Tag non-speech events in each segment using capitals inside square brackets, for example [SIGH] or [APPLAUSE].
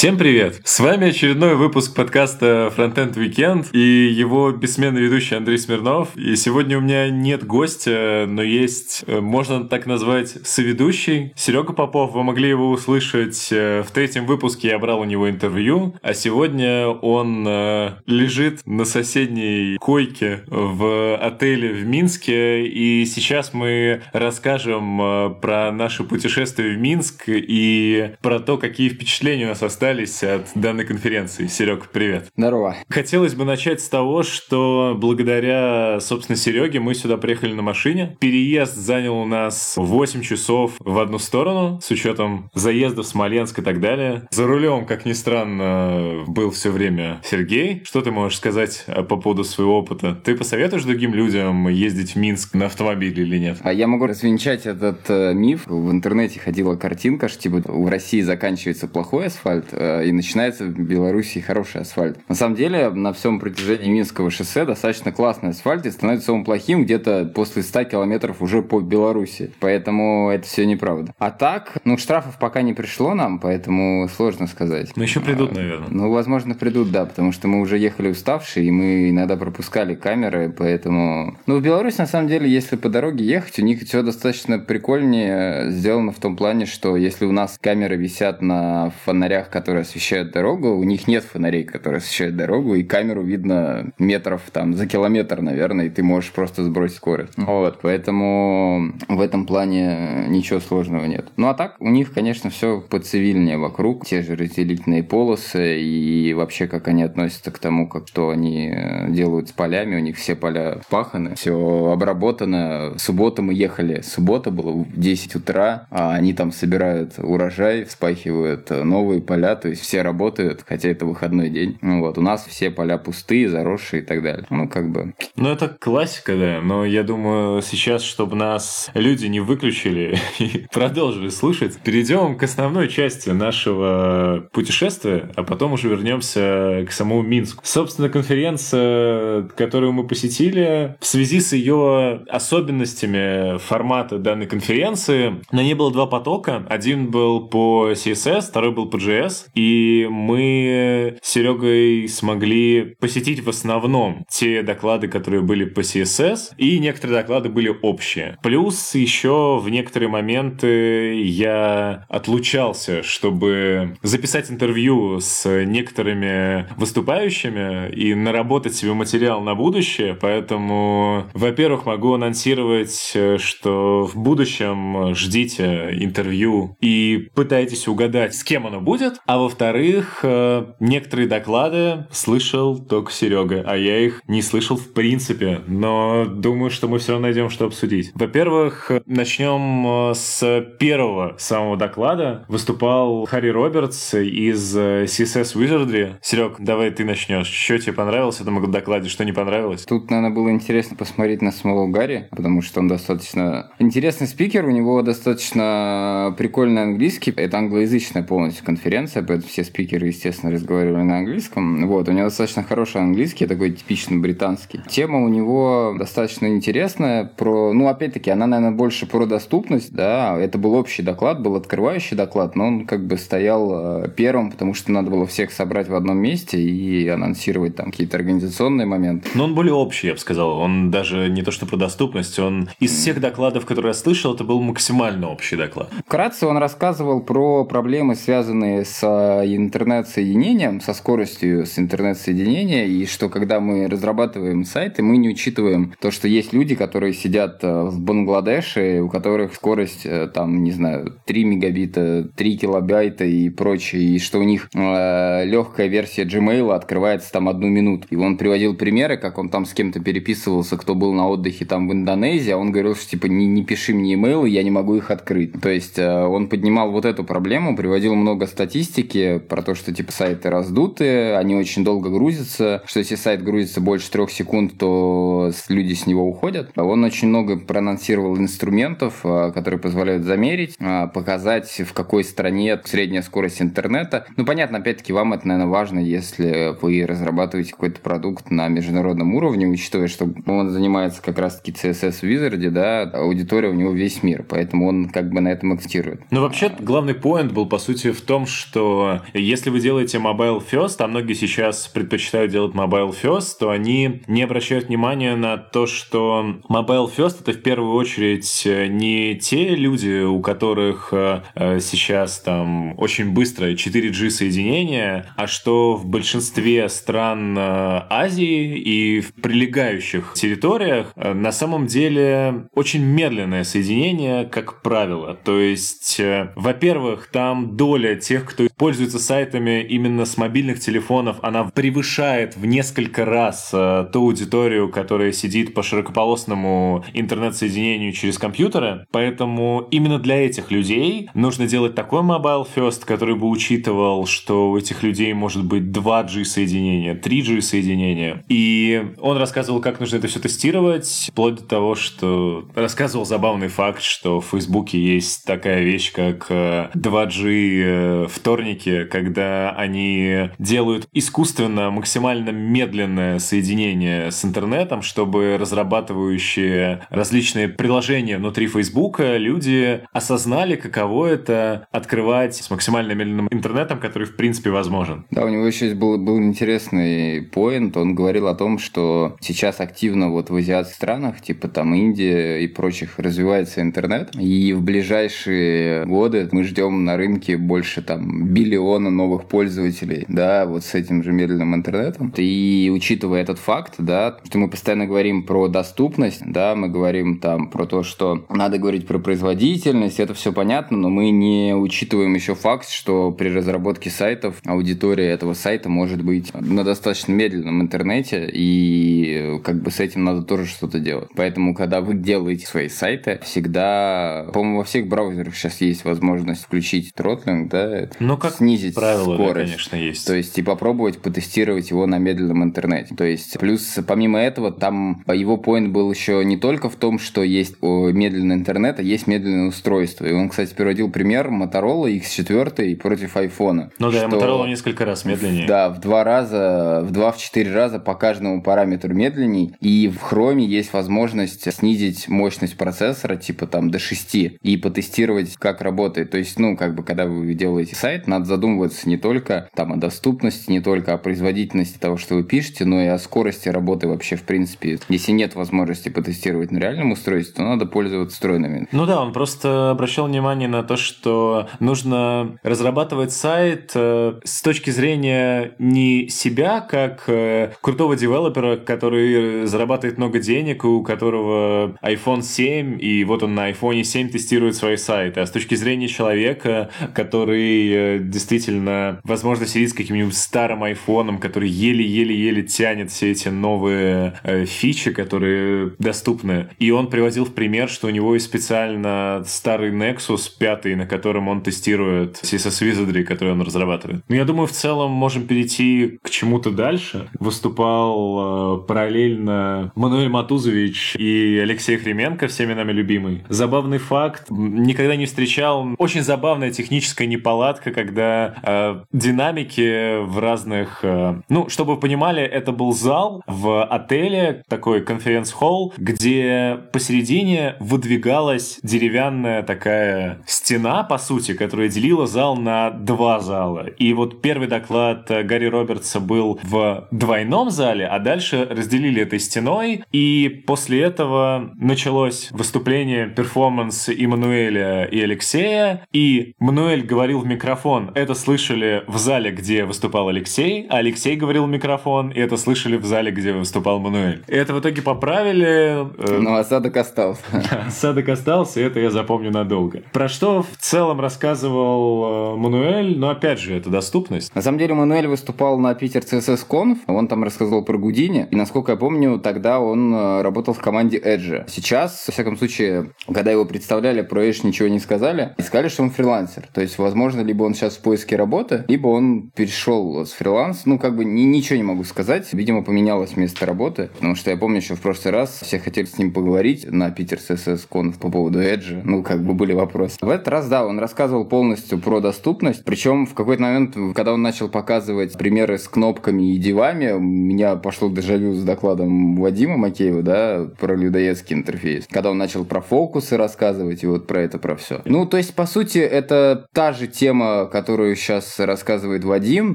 Всем привет! С вами очередной выпуск подкаста Frontend Weekend и его бессменный ведущий Андрей Смирнов. И сегодня у меня нет гостя, но есть, э, можно так назвать, соведущий. Серега Попов, вы могли его услышать э, в третьем выпуске, я брал у него интервью, а сегодня он э, лежит на соседней койке в отеле в Минске, и сейчас мы расскажем про наше путешествие в Минск и про то, какие впечатления у нас остались остались от данной конференции. Серег, привет. Здорово. Хотелось бы начать с того, что благодаря, собственно, Сереге мы сюда приехали на машине. Переезд занял у нас 8 часов в одну сторону, с учетом заезда в Смоленск и так далее. За рулем, как ни странно, был все время Сергей. Что ты можешь сказать по поводу своего опыта? Ты посоветуешь другим людям ездить в Минск на автомобиле или нет? А я могу развенчать этот э, миф. В интернете ходила картинка, что типа в России заканчивается плохой асфальт, Э, и начинается в Беларуси хороший асфальт. На самом деле, на всем протяжении Минского шоссе достаточно классный асфальт и становится самым плохим где-то после 100 километров уже по Беларуси. Поэтому это все неправда. А так, ну, штрафов пока не пришло нам, поэтому сложно сказать. Но еще придут, наверное. Ну, возможно, придут, да, потому что мы уже ехали уставшие, и мы иногда пропускали камеры, поэтому... Ну, в Беларуси, на самом деле, если по дороге ехать, у них все достаточно прикольнее сделано в том плане, что если у нас камеры висят на фонарях, которые освещают дорогу, у них нет фонарей, которые освещают дорогу, и камеру видно метров там за километр, наверное, и ты можешь просто сбросить скорость. Вот, поэтому в этом плане ничего сложного нет. Ну а так, у них, конечно, все поцивильнее вокруг, те же разделительные полосы, и вообще, как они относятся к тому, как что они делают с полями, у них все поля паханы, все обработано. В субботу мы ехали, суббота была в 10 утра, а они там собирают урожай, вспахивают новые поля, то есть все работают, хотя это выходной день. Ну вот, у нас все поля пустые, заросшие и так далее. Ну, как бы. Ну, это классика, да, но я думаю, сейчас, чтобы нас люди не выключили [LAUGHS] и продолжили слушать, перейдем к основной части нашего путешествия, а потом уже вернемся к самому Минску. Собственно, конференция, которую мы посетили, в связи с ее особенностями формата данной конференции, на ней было два потока. Один был по CSS, второй был по JS и мы с Серегой смогли посетить в основном те доклады, которые были по CSS, и некоторые доклады были общие. Плюс еще в некоторые моменты я отлучался, чтобы записать интервью с некоторыми выступающими и наработать себе материал на будущее, поэтому, во-первых, могу анонсировать, что в будущем ждите интервью и пытайтесь угадать, с кем оно будет, а во-вторых, э, некоторые доклады слышал только Серега, а я их не слышал в принципе, но думаю, что мы все равно найдем, что обсудить. Во-первых, начнем э, с первого самого доклада. Выступал Харри Робертс из э, CSS Wizardry. Серег, давай ты начнешь. Что тебе понравилось в этом докладе, что не понравилось? Тут, наверное, было интересно посмотреть на самого Гарри, потому что он достаточно интересный спикер, у него достаточно прикольный английский. Это англоязычная полностью конференция, конференция, поэтому все спикеры, естественно, разговаривали на английском. Вот, у него достаточно хороший английский, такой типично британский. Тема у него достаточно интересная, про, ну, опять-таки, она, наверное, больше про доступность, да, это был общий доклад, был открывающий доклад, но он как бы стоял э, первым, потому что надо было всех собрать в одном месте и анонсировать там какие-то организационные моменты. Но он более общий, я бы сказал. Он даже не то что про доступность, он из всех докладов, которые я слышал, это был максимально общий доклад. Вкратце он рассказывал про проблемы, связанные с интернет-соединением, со скоростью с интернет-соединения, и что когда мы разрабатываем сайты, мы не учитываем то, что есть люди, которые сидят э, в Бангладеше, у которых скорость э, там, не знаю, 3 мегабита, 3 килобайта и прочее, и что у них э, легкая версия Gmail открывается там одну минуту. И он приводил примеры, как он там с кем-то переписывался, кто был на отдыхе там в Индонезии, а он говорил, что типа не, не пиши мне имейлы, я не могу их открыть. То есть э, он поднимал вот эту проблему, приводил много статистик, статистики про то, что типа сайты раздуты, они очень долго грузятся, что если сайт грузится больше трех секунд, то люди с него уходят. Он очень много проанонсировал инструментов, а, которые позволяют замерить, а, показать, в какой стране средняя скорость интернета. Ну, понятно, опять-таки, вам это, наверное, важно, если вы разрабатываете какой-то продукт на международном уровне, учитывая, что он занимается как раз-таки CSS Wizard, да, аудитория у него весь мир, поэтому он как бы на этом акцентирует. Ну, вообще, главный поинт был, по сути, в том, что если вы делаете mobile first, а многие сейчас предпочитают делать mobile first, то они не обращают внимания на то, что mobile first это в первую очередь не те люди, у которых э, э, сейчас там очень быстрое 4G соединение, а что в большинстве стран э, Азии и в прилегающих территориях на самом деле очень медленное соединение, как правило. То есть, во-первых, там доля тех, кто пользуется сайтами именно с мобильных телефонов, она превышает в несколько раз ту аудиторию, которая сидит по широкополосному интернет-соединению через компьютеры. Поэтому именно для этих людей нужно делать такой mobile first, который бы учитывал, что у этих людей может быть 2G соединение, 3G соединение. И он рассказывал, как нужно это все тестировать, вплоть до того, что рассказывал забавный факт, что в Фейсбуке есть такая вещь, как 2G э, вторники, когда они делают искусственно максимально медленное соединение с интернетом, чтобы разрабатывающие различные приложения внутри Фейсбука люди осознали, каково это открывать с максимально медленным интернетом, который в принципе возможен. Да, у него еще был, был интересный поинт. Он говорил о том, что сейчас активно вот в азиатских странах, типа там Индия и прочих, развивается интернет. И в ближайшие годы мы ждем на рынке больше там биллиона новых пользователей, да, вот с этим же медленным интернетом. И учитывая этот факт, да, что мы постоянно говорим про доступность, да, мы говорим там про то, что надо говорить про производительность, это все понятно, но мы не учитываем еще факт, что при разработке сайтов аудитория этого сайта может быть на достаточно медленном интернете, и как бы с этим надо тоже что-то делать. Поэтому, когда вы делаете свои сайты, всегда, по-моему, во всех браузерах сейчас есть возможность включить тротлинг, да, ну, как снизить правило, скорость. Да, конечно, есть. То есть и попробовать потестировать его на медленном интернете. То есть плюс помимо этого там его поинт был еще не только в том, что есть медленный интернет, а есть медленное устройство. И он, кстати, приводил пример Motorola X4 против iPhone. Ну да, Motorola несколько раз медленнее. Да, в два раза, в два, в четыре раза по каждому параметру медленней. И в Chrome есть возможность снизить мощность процессора, типа там до 6, и потестировать, как работает. То есть, ну, как бы, когда вы делаете сайт, надо задумываться не только там о доступности, не только о производительности того, что вы пишете, но и о скорости работы вообще, в принципе. Если нет возможности потестировать на реальном устройстве, то надо пользоваться встроенными. Ну да, он просто обращал внимание на то, что нужно разрабатывать сайт э, с точки зрения не себя как э, крутого девелопера, который зарабатывает много денег, у которого iPhone 7, и вот он на iPhone 7 тестирует свои сайты, а с точки зрения человека, который э, действительно, возможно, сидит с каким-нибудь старым айфоном, который еле-еле-еле тянет все эти новые фичи, которые доступны. И он приводил в пример, что у него есть специально старый Nexus 5, на котором он тестирует CSS Wizardry, который он разрабатывает. Но я думаю, в целом можем перейти к чему-то дальше. Выступал э, параллельно Мануэль Матузович и Алексей Хременко, всеми нами любимый. Забавный факт, никогда не встречал. Очень забавная техническая неполадка, когда э, динамики в разных... Э, ну, чтобы вы понимали, это был зал в отеле, такой конференц-холл, где посередине выдвигалась деревянная такая стена, по сути, которая делила зал на два зала. И вот первый доклад Гарри Робертса был в двойном зале, а дальше разделили этой стеной, и после этого началось выступление, перформанс Иммануэля и Алексея, и Мануэль говорил в микрофон, это слышали в зале, где выступал Алексей, а Алексей говорил в микрофон, и это слышали в зале, где выступал Мануэль. И это в итоге поправили. Э, Но осадок остался. [LAUGHS] Осадок остался, и это я запомню надолго. Про что в целом рассказывал э, Мануэль, но опять же, это доступность. На самом деле, Мануэль выступал на Питер CSS Conf, он там рассказывал про Гудини, и насколько я помню, тогда он э, работал в команде Edge. Сейчас, во всяком случае, когда его представляли, про Edge ничего не сказали, и сказали, что он фрилансер. То есть, возможно, либо он сейчас в поиске работы, либо он перешел с фриланс. Ну, как бы ни, ничего не могу сказать. Видимо, поменялось место работы, потому что я помню еще в прошлый раз все хотели с ним поговорить на Питер CSS Conf по поводу Edge. Ну, как бы были вопросы. В этот раз, да, он рассказывал полностью про доступность. Причем в какой-то момент, когда он начал показывать примеры с кнопками и дивами, у меня пошло дежавю с докладом Вадима Макеева, да, про людоедский интерфейс. Когда он начал про фокусы рассказывать и вот про это, про все. Ну, то есть, по сути, это та же тема, которую сейчас рассказывает Вадим,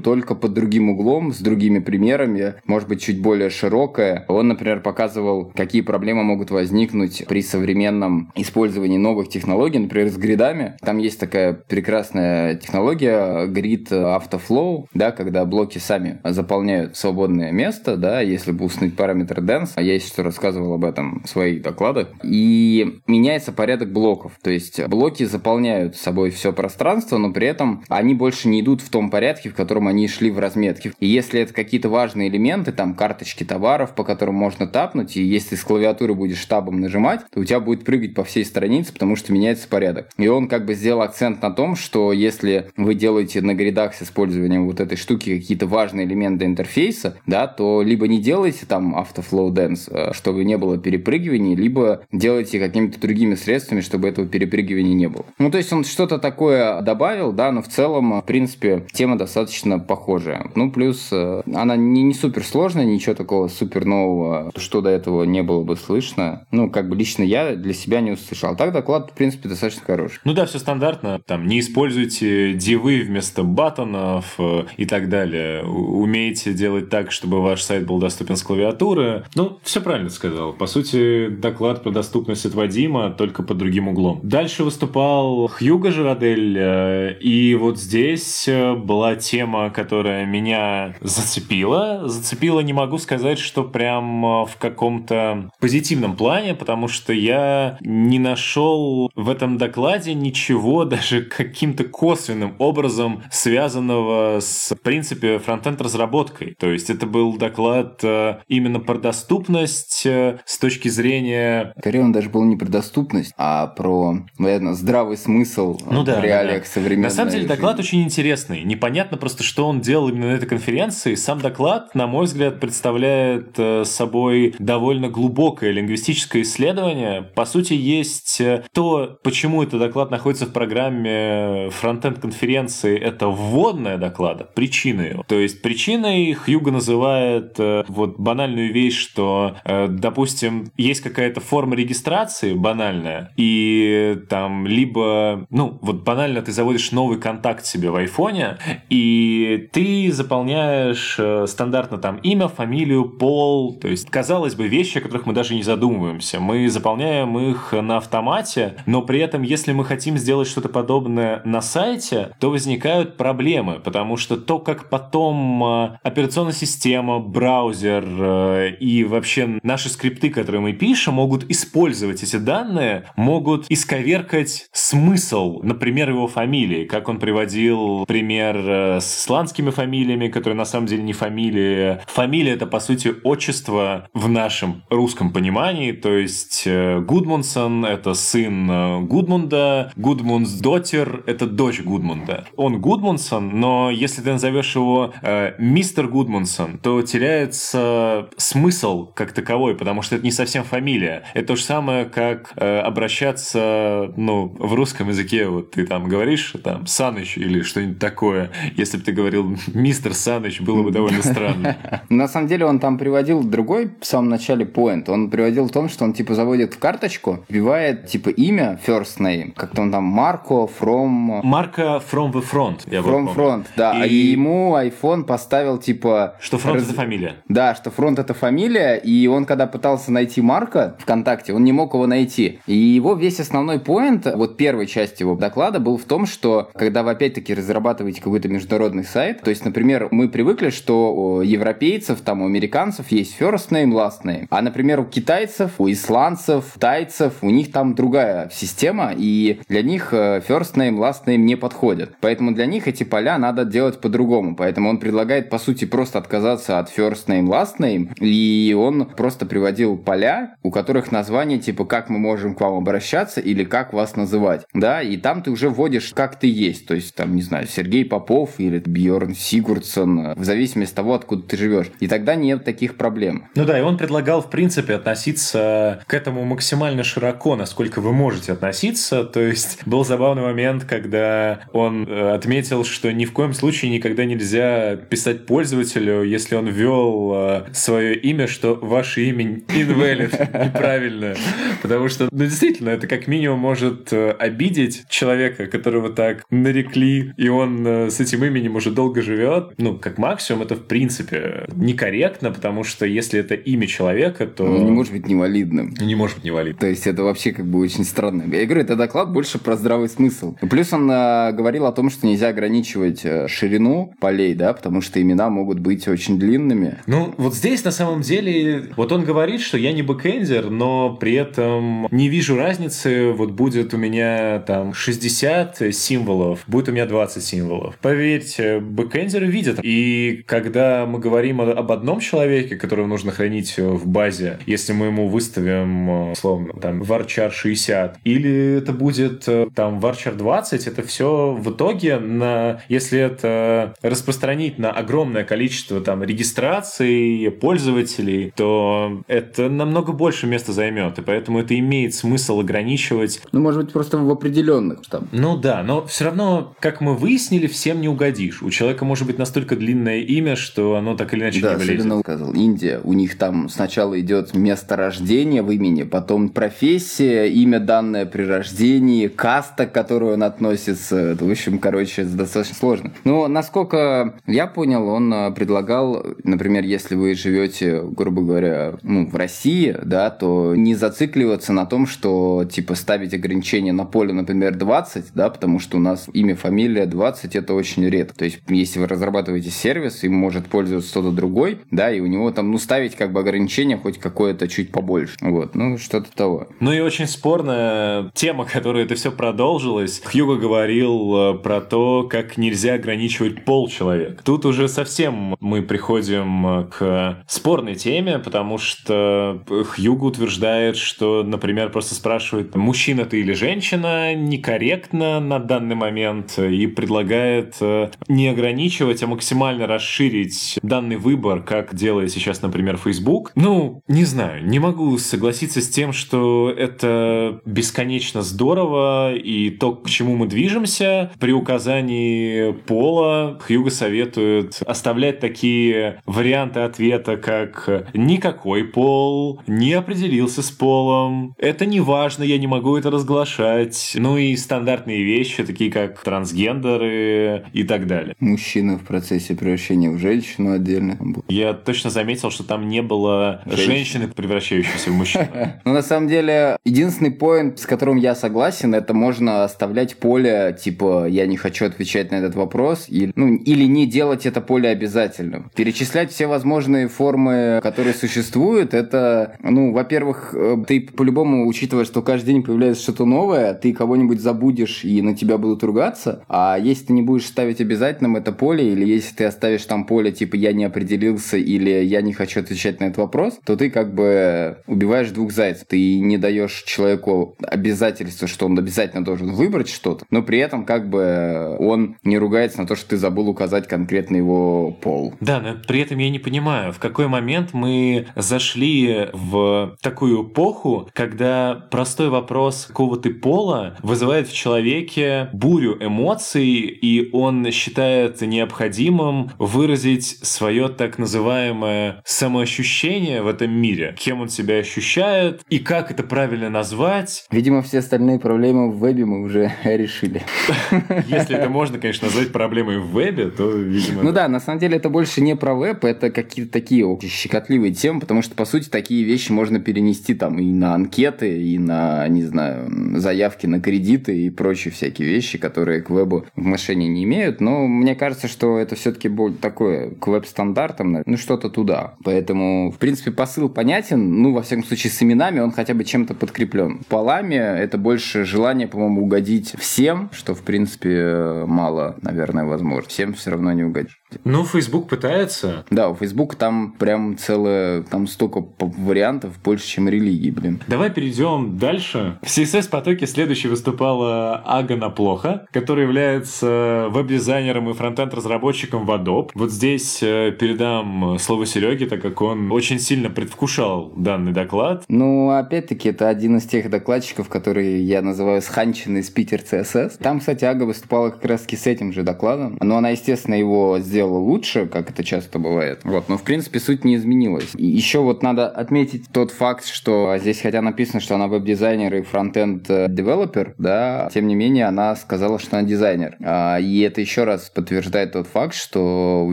только под другим углом, с другими примерами, может быть, чуть более широкая. Он, например, показывал, какие проблемы могут возникнуть при современном использовании новых технологий, например, с гридами. Там есть такая прекрасная технология Grid Autoflow, да, когда блоки сами заполняют свободное место, да, если бустнуть параметр dense, а я что рассказывал об этом в своих докладах, и меняется порядок блоков. То есть блоки заполняют собой все пространство, но при этом они больше не идут в том порядке, в котором они шли в разметке. И если это какие-то важные элементы, там карточки товаров, по которым можно тапнуть, и если с клавиатуры будешь табом нажимать, то у тебя будет прыгать по всей странице, потому что меняется порядок. И он как бы сделал акцент на том, что если вы делаете на гридах с использованием вот этой штуки какие-то важные элементы интерфейса, да, то либо не делайте там автофлоу dance, э, чтобы не было перепрыгиваний, либо делайте какими-то другими средствами, чтобы этого перепрыгивания не было. Ну, то есть он что-то такое добавил, да, но в целом, в принципе, тема достаточно похожая. Ну, плюс э, она не, не супер сложная, ничего такого супер нового, что до этого не было бы слышно. Ну, как бы лично я для себя не услышал. Так доклад, в принципе, достаточно хороший. Ну да, все стандартно. Там не используйте дивы вместо батонов э, и так далее. Умеете делать так, чтобы ваш сайт был доступен с клавиатуры. Ну, все правильно сказал. По сути, доклад про доступность от Вадима, только под другим углом. Дальше выступал Хьюго Жирадель, э, и вот здесь э, была тема, которая меня зацепила. Зацепила, не могу сказать, что прям э, в каком-то позитивном плане, потому что я не нашел в этом докладе ничего [LAUGHS] даже каким-то косвенным образом связанного с, в принципе, фронтенд разработкой. То есть это был доклад именно про доступность с точки зрения... Скорее он даже был не про доступность, а про, наверное, здравый смысл ну, да, в реалиях да. современной На самом деле доклад очень интересный. Непонятно просто, что он делал именно на этой конференции. Сам доклад, на мой взгляд, представляет э, собой довольно глубокое лингвистическое исследование. По сути, есть э, то, почему этот доклад находится в программе фронтенд конференции, это вводная доклада, причины его. То есть причиной Хьюго называет э, вот банальную вещь, что, допустим, есть какая-то форма регистрации банальная, и там либо, ну, вот банально ты заводишь новый контакт себе в айфоне, и ты заполняешь э, стандартно там имя, фамилию, пол, то есть, казалось бы, вещи, о которых мы даже не задумываемся. Мы заполняем их на автомате, но при этом, если мы хотим сделать что-то подобное на сайте, то возникают проблемы, потому что то, как потом э, операционная система, браузер э, и вообще наши скрипты, которые мы пишем, могут использовать эти данные, могут исковеркать смысл, например, его фамилии, как он приводил пример э, с исландскими фамилиями, которые на самом деле не фамилии. Фамилия это, по сути, отчество в нашем русском понимании, то есть э, Гудмунсон это сын э, Гудмунда, Гудмундс Дотер это дочь Гудмунда. Он Гудмунсон, но если ты назовешь его э, мистер Гудмунсон, то теряется смысл как таковой, потому что это не совсем фамилия. Это то же самое, как э, обращаться ну, в русском языке, вот ты там говоришь, там, Саныч или что-нибудь такое. Если бы ты говорил мистер Саныч, было бы довольно странно. [LAUGHS] На самом деле он там приводил другой в самом начале point. Он приводил в том, что он типа заводит в карточку, вбивает типа имя, first name, как-то он там Марко from... Марко from the front, я From front, да. И... А ему iPhone поставил типа... Что фронт раз... это фамилия. Да, что фронт это фамилия, и он когда пытался найти Марка ВКонтакте, он не мог его найти. И его весь основной point, вот первой части его доклада был в том, что когда вы опять-таки разрабатываете какой-то международный сайт, то есть, например, мы привыкли, что у европейцев, там, у американцев есть first name, last name, а, например, у китайцев, у исландцев, тайцев, у них там другая система, и для них э, first name, last name не подходят. Поэтому для них эти поля надо делать по-другому. Поэтому он предлагает, по сути, просто отказаться от first name, last name, и он просто приводил поля, у которых название типа «как мы можем к вам обращаться» или «как вас называть». Да, и там ты уже вводишь «как ты есть». То есть, там, не знаю, Сергей Попов или Бьорн Сигурдсон, в зависимости от того, откуда ты живешь. И тогда нет таких проблем. Ну да, и он предлагал, в принципе, относиться к этому максимально широко, насколько вы можете относиться. То есть, был забавный момент, когда он э, отметил, что ни в коем случае никогда нельзя писать пользователю, если он ввел э, свое имя, что ваше имя invalid, [LAUGHS] неправильно. Потому что, ну, действительно, это как минимум может э, обидеть человека, которого так нарекли нарекли, и он э, с этим именем уже долго живет. Ну, как максимум, это, в принципе, некорректно, потому что если это имя человека, то... Он не может быть невалидным. Не может быть невалидным. То есть это вообще как бы очень странно. Я говорю, это доклад больше про здравый смысл. Плюс он э, говорил о том, что нельзя ограничивать э, ширину полей, да, потому что имена могут быть очень длинными. Ну, вот здесь на самом деле, вот он говорит, что я не бэкэндер, но при этом не вижу разницы, вот будет у меня там 60 символов, будет у меня 20 символов. Поверьте, бэкэндеры видят. И когда мы говорим об одном человеке, которого нужно хранить в базе, если мы ему выставим, условно, там, varchar 60, или это будет там varchar 20, это все в итоге на, если это распространить на огромное количество там регистраций, пользователей, то это намного больше места займет, и поэтому это имеет смысл ограничивать. Ну, может быть, просто в определенных там. Ну да, но все равно, как мы выяснили, всем не угодишь. У человека может быть настолько длинное имя, что оно так или иначе да, не влезет. Да, сказал. Индия, у них там сначала идет место рождения в имени, потом профессия, имя данное при рождении, каста, к которой он относится. В общем, короче, это достаточно сложно. Но насколько я понял, он а, предлагал, например, если вы живете, грубо говоря, ну, в России, да, то не зацикливаться на том, что типа ставить ограничения на поле, например, 20, да, потому что у нас имя, фамилия 20 это очень редко. То есть, если вы разрабатываете сервис, им может пользоваться кто-то другой, да, и у него там, ну, ставить как бы ограничение хоть какое-то чуть побольше. Вот, ну, что-то того. Ну и очень спорная тема, которая это все продолжилась. Хьюго говорил э, про то, как нельзя ограничивать пол человека. Тут уже совсем мы приходим э, к спорной теме, потому что Хьюго утверждает, что, например, просто спрашивает, мужчина ты или женщина, некорректно на данный момент, и предлагает э, не ограничивать, а максимально расширить данный выбор, как делает сейчас, например, Facebook. Ну, не знаю, не могу согласиться с тем, что это бесконечно здорово, и то, к чему мы движемся, при указании пола Хьюго советует оставлять такие варианты ответа, как никакой пол, не определился с полом, это не важно, я не могу это разглашать, ну и стандартные вещи, такие как трансгендеры и так далее. Мужчина в процессе превращения в женщину отдельно. Я точно заметил, что там не было Женщина. женщины, превращающейся в мужчину. [LAUGHS] Ну, на самом деле, единственный поинт, с которым я согласен, это можно оставлять поле, типа, я не хочу отвечать на этот вопрос, или, ну, или не делать это поле обязательным. Перечислять все возможные формы, которые существуют, это, ну, во-первых, э, ты по-любому, учитывая, что каждый день появляется что-то новое, ты кого-нибудь забудешь и на тебя будут ругаться, а если ты не будешь ставить обязательным это поле, или если ты оставишь там поле, типа, я не определился, или я не хочу отвечать на этот вопрос, то ты как бы убиваешь двух зайцев. Ты не даешь человеку обязательства, что он обязательно должен выбрать что-то, но при этом как бы он не ругается на то, что ты забыл указать конкретно его пол. Да, но при этом я не понимаю, в какой момент мы зашли в такую эпоху, когда простой вопрос какого ты пола вызывает в человеке бурю эмоций, и он считает необходимым выразить свое так называемое самоощущение в этом мире, кем он себя ощущает и как это правильно назвать. Видимо, все остальные проблемы в вебе мы уже [LAUGHS] решили. [LAUGHS] Если это можно, конечно, назвать проблемой в вебе, то, видимо... Ну да, на самом деле это больше не про веб, это какие-то такие щекотливые темы, потому что, по сути, такие вещи можно перенести там и на анкеты, и на, не знаю, заявки на кредиты и прочие всякие вещи, которые к вебу отношения не имеют. Но мне кажется, что это все-таки будет такое к веб-стандартам, ну что-то туда. Поэтому, в принципе, посыл понятен. Ну, во всяком случае, с именами он хотя бы чем-то подкреплен. Полами это больше желание, по-моему, угодить всем, что, в принципе, мало, наверное, возможно. Всем все равно не угодишь. Ну, Facebook пытается. Да, у Facebook там прям целое, там столько вариантов, больше, чем религии, блин. Давай перейдем дальше. В CSS-потоке следующий выступала Агана Плохо, который является веб-дизайнером и фронтенд-разработчиком в Adobe. Вот здесь э, передам слово Сереге, так как он очень сильно предвкушал данный доклад. Ну, опять-таки, это один из тех докладчиков, которые я называю сханченный из Питер CSS. Там, кстати, Ага выступала как раз-таки с этим же докладом. Но она, естественно, его сделала сделала лучше, как это часто бывает. Вот, но в принципе суть не изменилась. И еще вот надо отметить тот факт, что здесь хотя написано, что она веб-дизайнер и фронтенд девелопер, да, тем не менее она сказала, что она дизайнер. А, и это еще раз подтверждает тот факт, что в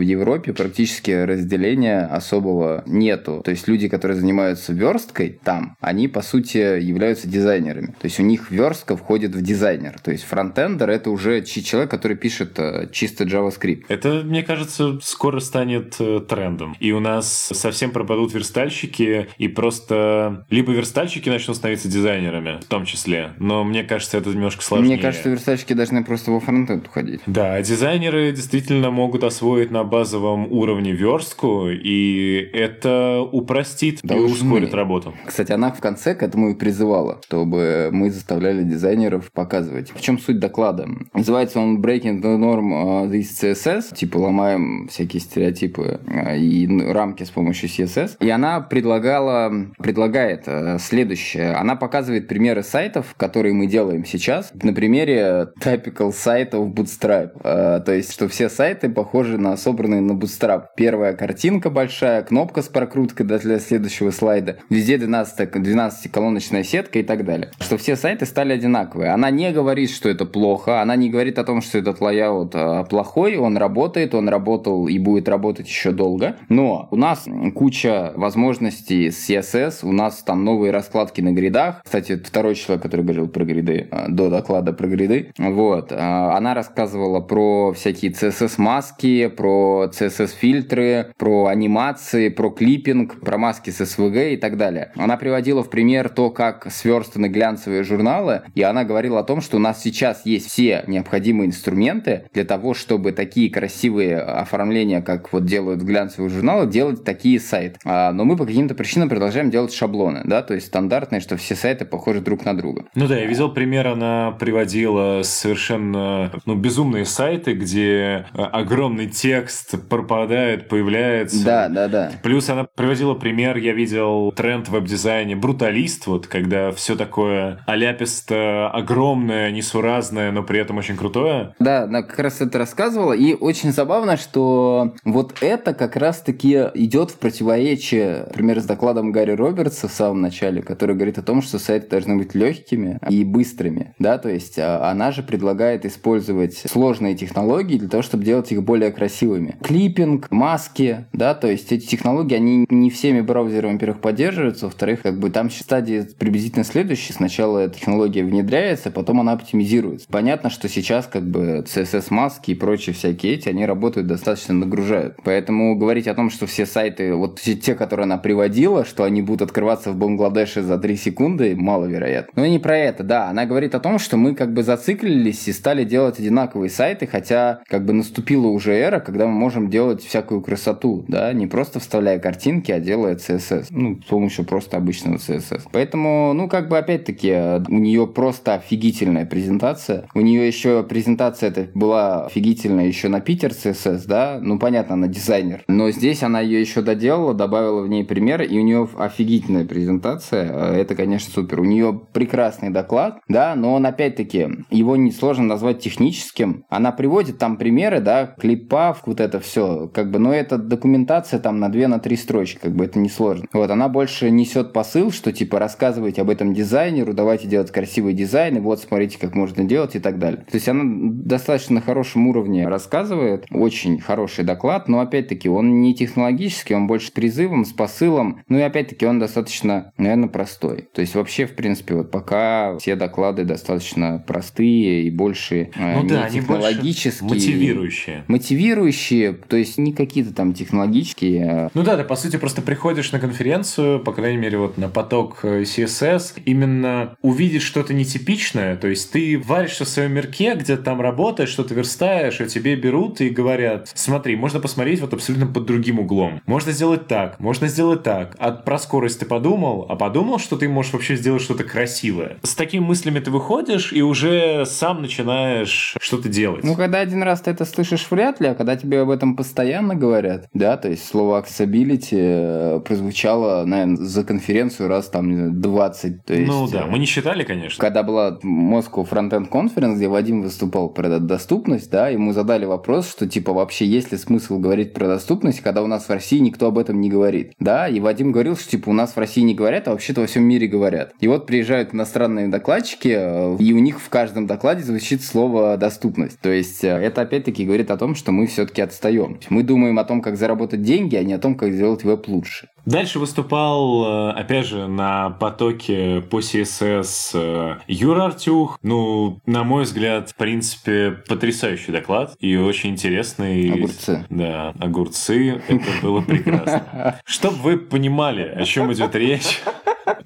Европе практически разделения особого нету. То есть люди, которые занимаются версткой там, они по сути являются дизайнерами. То есть у них верстка входит в дизайнер. То есть фронтендер это уже человек, который пишет э, чисто JavaScript. Это, мне кажется, скоро станет э, трендом. И у нас совсем пропадут верстальщики, и просто либо верстальщики начнут становиться дизайнерами, в том числе. Но мне кажется, это немножко сложнее. Мне кажется, верстальщики должны просто во фронтенд уходить. Да, а дизайнеры действительно могут освоить на базовом уровне верстку, и это упростит Должны. и ускорит работу. Кстати, она в конце к этому и призывала, чтобы мы заставляли дизайнеров показывать. В чем суть доклада? Называется он Breaking the Norm this CSS, типа ломаем всякие стереотипы а, и рамки с помощью CSS. И она предлагала, предлагает э, следующее. Она показывает примеры сайтов, которые мы делаем сейчас, на примере typical сайтов Bootstrap. Э, то есть, что все сайты похожи на собранные на Bootstrap. Первая картинка большая, кнопка с прокруткой для следующего слайда, везде 12, 12 колоночная сетка и так далее. Что все сайты стали одинаковые. Она не говорит, что это плохо, она не говорит о том, что этот layout э, плохой, он работает, он работал и будет работать еще долго. Но у нас куча возможностей с CSS, у нас там новые раскладки на гридах. Кстати, второй человек, который говорил про гриды, э, до доклада про гриды, вот, э, она рассказывала про всякие CSS-маски, про CSS-фильтры, про анимации, про клиппинг, про маски с SVG и так далее. Она приводила в пример то, как сверстаны глянцевые журналы, и она говорила о том, что у нас сейчас есть все необходимые инструменты для того, чтобы такие красивые оформления, как вот делают глянцевые журналы, делать такие сайты. А, но мы по каким-то причинам продолжаем делать шаблоны, да, то есть стандартные, что все сайты похожи друг на друга. Ну да, я видел пример, она приводила совершенно ну, безумные сайты, где э, огромный текст пропадает, появляется. Да, да, да. Плюс она приводила пример, я видел тренд в веб-дизайне бруталист, вот когда все такое аляписто, огромное, несуразное, но при этом очень крутое. Да, она как раз это рассказывала, и очень забавно, что вот это как раз-таки идет в противоречие, например, с докладом Гарри Робертса в самом начале, который говорит о том, что сайты должны быть легкими и быстрыми, да, то есть а, она же предлагает использовать сложные технологии для того, чтобы делать их более красивыми. Клиппинг, маски, да, то есть эти технологии, они не всеми браузерами, во-первых, поддерживаются, во-вторых, как бы там стадия приблизительно следующая. Сначала технология внедряется, потом она оптимизируется. Понятно, что сейчас как бы CSS-маски и прочие всякие эти, они работают достаточно нагружают. Поэтому говорить о том, что все сайты, вот те, которые она приводила, что они будут открываться в Бангладеше за 3 секунды, маловероятно. Но не про это, да. Она говорит о том, что мы как бы зациклились и стали делать одинаковые сайты, хотя как бы наступила уже эра, когда мы можем делать всякую красоту, да, не просто вставляя картинки, а делая CSS, ну, с помощью просто обычного CSS. Поэтому, ну, как бы опять-таки, у нее просто офигительная презентация. У нее еще презентация эта была офигительная еще на Питер CSS, да, ну, понятно, она дизайнер. Но здесь она ее еще доделала, добавила в ней примеры, и у нее офигительная презентация. Это, конечно, супер. У нее прекрасный доклад, да, но он опять-таки, его не сложно назвать техническим. Она приводит там примеры, да, клипав, вот это все, как бы, но это документация там на 2 на 3 строчки, как бы это не сложно. Вот, она больше несет посыл, что типа рассказывайте об этом дизайнеру, давайте делать красивый дизайн, и вот смотрите, как можно делать и так далее. То есть она достаточно на хорошем уровне рассказывает, очень хороший доклад, но опять-таки он не технологический, он больше призывом, с посылом, ну и опять-таки он достаточно, наверное, простой. То есть вообще, в принципе, вот пока все доклады достаточно простые и больше э, ну, не да, технологические. мотивирующие. Мотивирующие, то есть не какие-то там технологические. А ну да, ты по сути просто приходишь на конференцию, по крайней мере вот на поток э, CSS, именно увидеть что-то нетипичное, то есть ты варишься в своем мирке, где там работаешь, что-то верстаешь, а тебе берут и говорят, смотри, можно посмотреть вот абсолютно под другим углом. Можно сделать так, можно сделать так. А про скорость ты подумал, а подумал, что ты можешь вообще сделать что-то красивое. С такими мыслями ты выходишь и уже сам начинаешь что-то делать. Ну, когда один раз ты это слышишь, вряд ли, а когда тебе об этом постоянно говорят, да, то есть слово accessibility э, прозвучало, наверное, за конференцию раз там 20. То есть, ну да, мы не считали, конечно. Когда была Moscow Frontend Conference, где Вадим выступал про доступность, да, ему задали вопрос, что типа вообще есть ли смысл говорить про доступность, когда у нас в России никто об этом не говорит. Да, и Вадим говорил, что типа у нас в России не говорят, а вообще-то во всем мире говорят. И вот приезжают иностранные докладчики, э, и у них в каждом докладе звучит слово доступность. То есть э, это опять-таки говорит о том, что мы все-таки отстаем. Мы думаем о том, как заработать деньги, а не о том, как сделать веб лучше. Дальше выступал, э, опять же, на потоке по CSS Юра Артюх. Ну, на мой взгляд, в принципе, потрясающий доклад и очень интересный. Огурцы. Да, огурцы. Это было прекрасно. [LAUGHS] Чтобы вы понимали, о чем идет речь,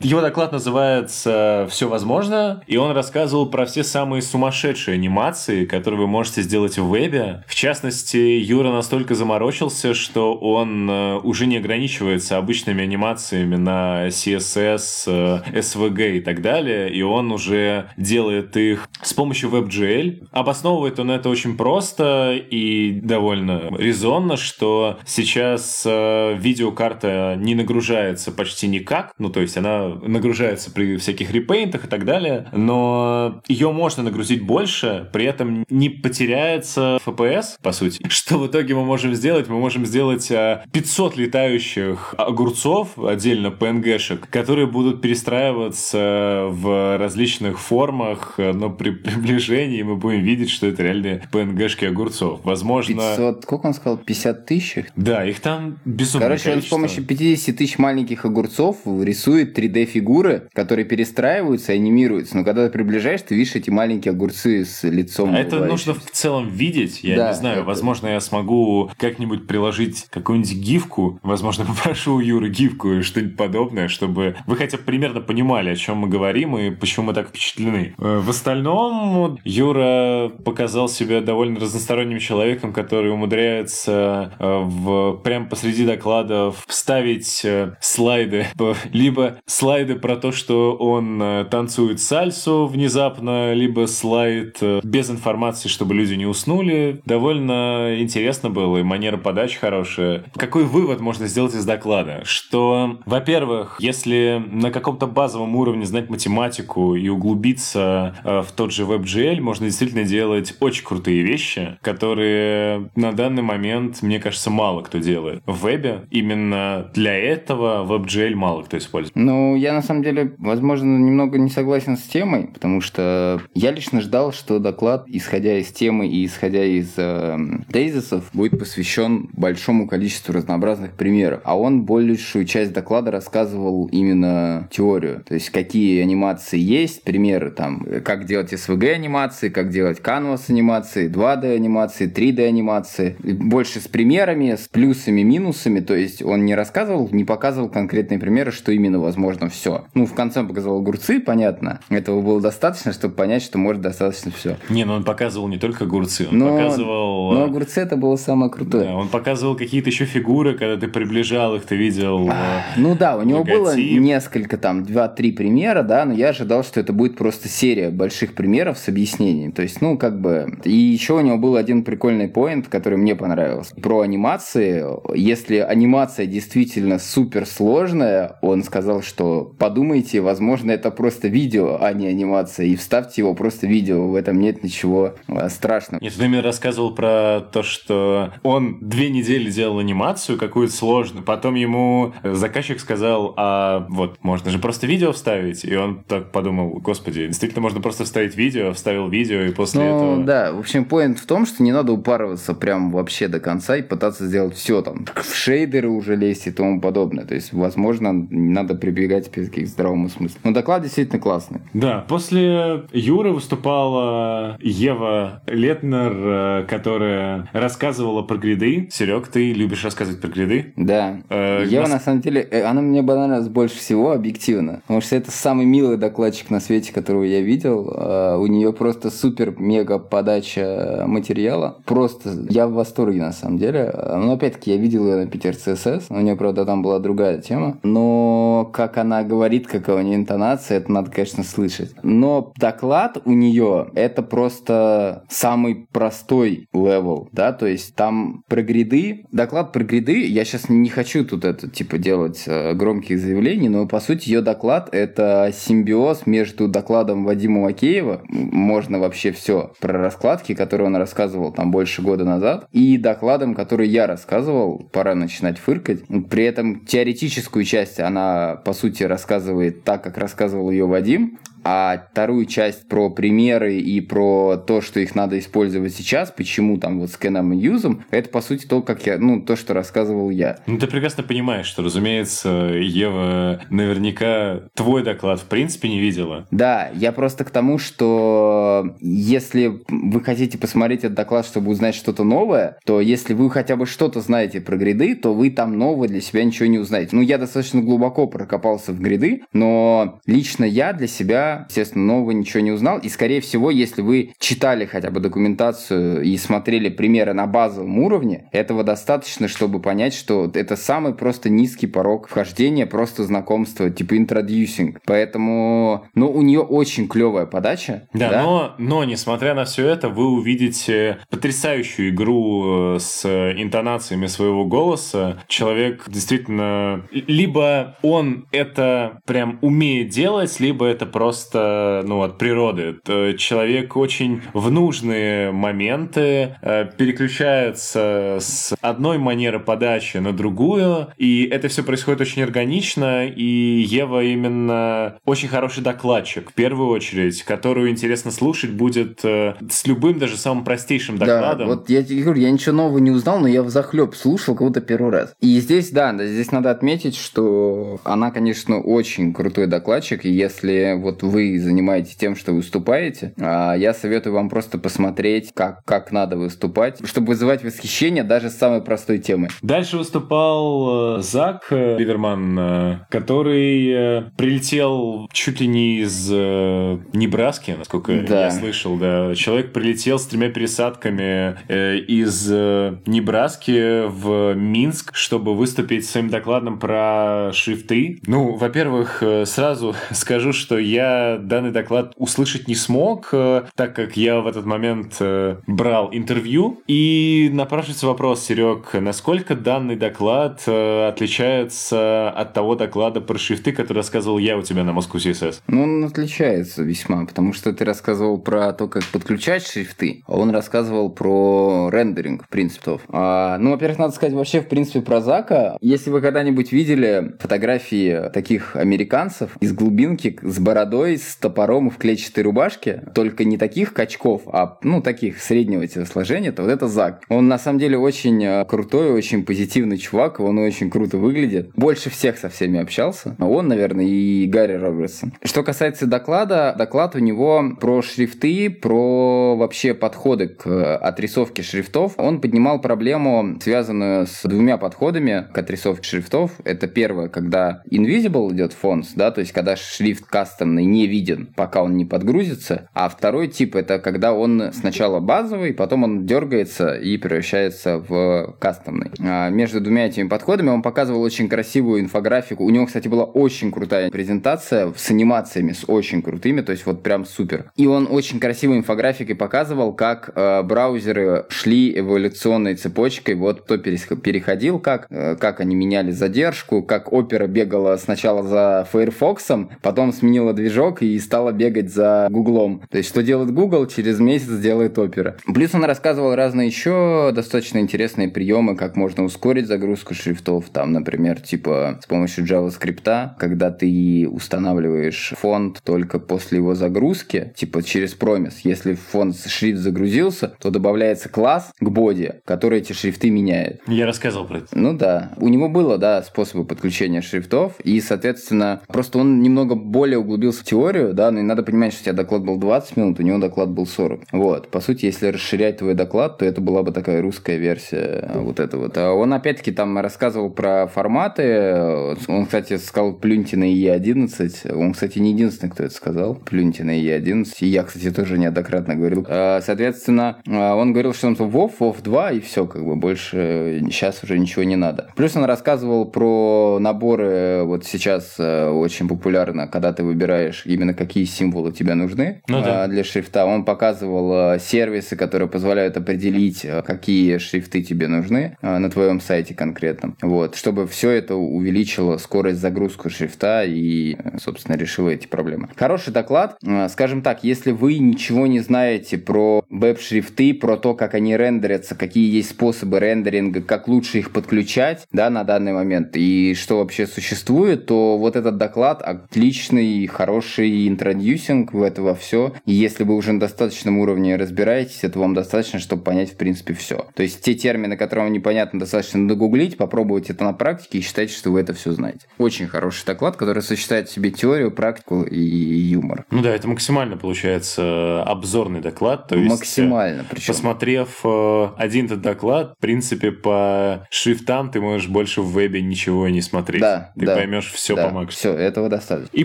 его доклад называется «Все возможно», и он рассказывал про все самые сумасшедшие анимации, которые вы можете сделать в вебе. В частности, Юра настолько заморочился, что он э, уже не ограничивается обычными анимациями на CSS, SVG э, и так далее, и он уже делает их с помощью WebGL. Обосновывает он это очень просто и довольно резонно, что сейчас э, видеокарта не нагружается почти никак, ну то есть она нагружается при всяких репейнтах и так далее, но ее можно нагрузить больше, при этом не потеряется FPS, по сути. [LAUGHS] Что в итоге мы можем сделать? Мы можем сделать 500 а, летающих огурцов, отдельно PNG-шек, которые будут перестраиваться в различных формах, но при [LAUGHS] приближении мы будем видеть, что это реальные PNG-шки огурцов. Возможно... 500, сколько он сказал, 50 тысяч? Да, их там безумно Короче, количество. он с помощью 50 тысяч маленьких огурцов рисует 3D-фигуры, которые перестраиваются и анимируются. Но когда ты приближаешь, ты видишь эти маленькие огурцы с лицом. А это нужно в целом видеть. Я да, не знаю, это... возможно, я смогу как-нибудь приложить какую-нибудь гифку. Возможно, [LAUGHS] попрошу у Юры гифку и что-нибудь подобное, чтобы вы хотя бы примерно понимали, о чем мы говорим и почему мы так впечатлены. Э, в остальном, Юра показал себя довольно разносторонним человеком, который умудряется э, в, прямо посреди докладов вставить э, слайды, [LAUGHS] либо слайды про то, что он э, танцует сальсу внезапно, либо слайд э, без информации, чтобы люди не уснули. Довольно интересно было, и манера подачи хорошая. Какой вывод можно сделать из доклада? Что, во-первых, если на каком-то базовом уровне знать математику и углубиться э, в тот же WebGL, можно действительно делать очень крутые вещи, которые на данный момент, мне кажется, мало кто делает. В вебе именно для этого WebGL мало кто использует. Ну, я на самом деле, возможно, немного не согласен с темой, потому что я лично ждал, что доклад, исходя из темы и исходя из э, тезисов, будет посвящен большому количеству разнообразных примеров. А он большую часть доклада рассказывал именно теорию. То есть, какие анимации есть, примеры там, как делать SVG анимации, как делать Canvas анимации, 2D анимации, 3D анимации. Больше с примерами, с плюсами, минусами. То есть, он не рассказывал, не показывал конкретные примеры, что именно возможно можно все. Ну, в конце он показывал огурцы, понятно. Этого было достаточно, чтобы понять, что может достаточно все. Не, но он показывал не только огурцы, он но, показывал... Но огурцы это было самое крутое. Да, он показывал какие-то еще фигуры, когда ты приближал их, ты видел а, Ну да, у него логотип. было несколько там, два-три примера, да, но я ожидал, что это будет просто серия больших примеров с объяснением. То есть, ну, как бы... И еще у него был один прикольный поинт, который мне понравился. Про анимации. Если анимация действительно супер сложная, он сказал, что подумайте, возможно, это просто видео, а не анимация, и вставьте его просто видео, в этом нет ничего а, страшного. Нет, ты мне рассказывал про то, что он две недели делал анимацию какую-то сложную, потом ему заказчик сказал, а вот, можно же просто видео вставить, и он так подумал, господи, действительно можно просто вставить видео, вставил видео, и после ну, этого... да, в общем, поинт в том, что не надо упарываться прям вообще до конца и пытаться сделать все там, в шейдеры уже лезть и тому подобное, то есть, возможно, надо прибегать прибегать к здравому смыслу. Но доклад действительно классный. Да, после Юры выступала Ева Летнер, э, которая рассказывала про гриды. Серег, ты любишь рассказывать про гриды? Да. Э, Ева, нас... на самом деле, э, она мне понравилась больше всего объективно, потому что это самый милый докладчик на свете, которого я видел. Э, у нее просто супер-мега подача материала. Просто я в восторге, на самом деле. Но, опять-таки, я видел ее на Питер CSS. У нее, правда, там была другая тема. Но как она она говорит, какая у нее интонация, это надо, конечно, слышать. Но доклад у нее это просто самый простой level, да, то есть там про гриды, доклад про гриды, я сейчас не хочу тут это, типа, делать э, громких заявлений, но, по сути, ее доклад это симбиоз между докладом Вадима Макеева, можно вообще все про раскладки, которые он рассказывал там больше года назад, и докладом, который я рассказывал, пора начинать фыркать. При этом теоретическую часть она, по сути, рассказывает так, как рассказывал ее Вадим, а вторую часть про примеры и про то, что их надо использовать сейчас, почему там вот скэном и юзом, это по сути то, как я, ну, то, что рассказывал я. Ну, ты прекрасно понимаешь, что, разумеется, Ева наверняка твой доклад в принципе не видела. Да, я просто к тому, что если вы хотите посмотреть этот доклад, чтобы узнать что-то новое, то если вы хотя бы что-то знаете про гриды, то вы там новое для себя ничего не узнаете. Ну, я достаточно глубоко прокопался в гриды, но лично я для себя естественно, нового ничего не узнал. И, скорее всего, если вы читали хотя бы документацию и смотрели примеры на базовом уровне, этого достаточно, чтобы понять, что это самый просто низкий порог вхождения, просто знакомство, типа introducing. Поэтому, ну, у нее очень клевая подача. Да, да? Но, но, несмотря на все это, вы увидите потрясающую игру э, с интонациями своего голоса. Человек действительно... Либо он это прям умеет делать, либо это просто просто ну, от природы. Человек очень в нужные моменты э, переключается с одной манеры подачи на другую, и это все происходит очень органично, и Ева именно очень хороший докладчик, в первую очередь, которую интересно слушать будет э, с любым, даже самым простейшим докладом. Да, вот я тебе говорю, я ничего нового не узнал, но я в захлеб слушал кого-то первый раз. И здесь, да, здесь надо отметить, что она, конечно, очень крутой докладчик, и если вот вы занимаетесь тем, что выступаете, а я советую вам просто посмотреть, как, как надо выступать, чтобы вызывать восхищение даже с самой простой темой. Дальше выступал э, Зак э, Ливерман, э, который прилетел чуть ли не из Небраски, насколько да. я слышал, да. Человек прилетел с тремя пересадками из Небраски в Минск, чтобы выступить своим докладом про шрифты. Ну, во-первых, сразу [LAUGHS] скажу, что я данный доклад услышать не смог, э, так как я в этот момент э, брал интервью. И напрашивается вопрос, Серег, насколько данный доклад э, отличается от того доклада про шрифты, который рассказывал я у тебя на Москву CSS? Ну, он отличается весьма, потому что ты рассказывал про то, как подключать шрифты, а он рассказывал про рендеринг принципов. А, ну, во-первых, надо сказать вообще, в принципе, про Зака. Если вы когда-нибудь видели фотографии таких американцев из глубинки с бородой, с топором в клетчатой рубашке, только не таких качков, а ну таких среднего телосложения, то вот это Зак. Он на самом деле очень э, крутой, очень позитивный чувак, он очень круто выглядит. Больше всех со всеми общался. Он, наверное, и Гарри Робертсон. Что касается доклада, доклад у него про шрифты, про вообще подходы к э, отрисовке шрифтов. Он поднимал проблему, связанную с двумя подходами к отрисовке шрифтов. Это первое, когда invisible идет фонд, да, то есть когда шрифт кастомный не виден, пока он не подгрузится. А второй тип это когда он сначала базовый, потом он дергается и превращается в кастомный. А между двумя этими подходами он показывал очень красивую инфографику. У него, кстати, была очень крутая презентация с анимациями, с очень крутыми, то есть вот прям супер. И он очень красивой инфографикой показывал, как э, браузеры шли эволюционной цепочкой, вот кто переходил как, э, как они меняли задержку, как опера бегала сначала за Firefox, потом сменила движок, и стала бегать за Гуглом. То есть, что делает Google, через месяц делает Opera. Плюс он рассказывал разные еще достаточно интересные приемы, как можно ускорить загрузку шрифтов. Там, например, типа с помощью JavaScript, когда ты устанавливаешь фонд только после его загрузки, типа через промис. Если фонд шрифт загрузился, то добавляется класс к боди, который эти шрифты меняет. Я рассказывал про это. Ну да. У него было, да, способы подключения шрифтов, и, соответственно, просто он немного более углубился в теорию теорию, да, но надо понимать, что у тебя доклад был 20 минут, у него доклад был 40. Вот. По сути, если расширять твой доклад, то это была бы такая русская версия вот этого. А он, опять-таки, там рассказывал про форматы. Он, кстати, сказал, плюньте на E11. Он, кстати, не единственный, кто это сказал. Плюньте на E11. И я, кстати, тоже неоднократно говорил. А, соответственно, а, он говорил, что он WoW, WoW 2, и все, как бы, больше сейчас уже ничего не надо. Плюс он рассказывал про наборы, вот сейчас э, очень популярно, когда ты выбираешь именно какие символы тебе нужны ну, да. для шрифта. Он показывал э, сервисы, которые позволяют определить, э, какие шрифты тебе нужны на твоем сайте конкретно. Вот, чтобы все это увеличило скорость загрузки шрифта и, собственно, решило эти проблемы. Хороший доклад. Скажем так, если вы ничего не знаете про веб-шрифты, про то, как они рендерятся, какие есть способы рендеринга, как лучше их подключать, да, на данный момент, и что вообще существует, то вот этот доклад отличный, хороший интродюсинг в это во все. И если вы уже на достаточном уровне разбираетесь, это вам достаточно, чтобы понять, в принципе, все. То есть те термины, которые вам непонятно, достаточно догуглить, попробовать это на практике и считать, что вы это все знаете. Очень хороший доклад, который сочетает в себе теорию, практику и юмор. Ну да, это максимально получается обзорный доклад. То есть, максимально. Причем. Посмотрев э, один этот доклад, в принципе, по шрифтам ты можешь больше в вебе ничего не смотреть. Да, ты да, поймешь все да, по максимуму. Все, этого достаточно. И